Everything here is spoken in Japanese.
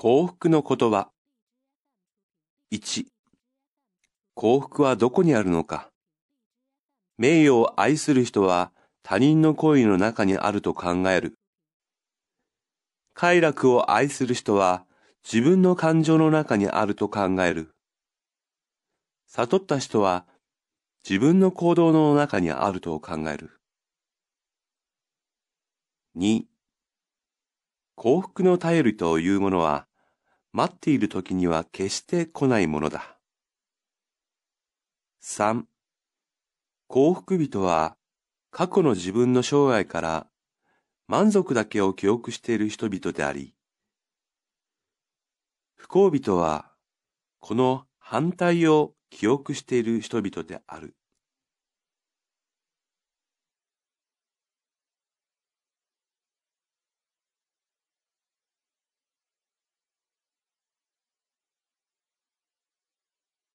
幸福の言葉。1、幸福はどこにあるのか。名誉を愛する人は他人の行為の中にあると考える。快楽を愛する人は自分の感情の中にあると考える。悟った人は自分の行動の中にあると考える。2、幸福の頼りというものは待っている時には決して来ないものだ。3. 幸福人は過去の自分の生涯から満足だけを記憶している人々であり、不幸人はこの反対を記憶している人々である。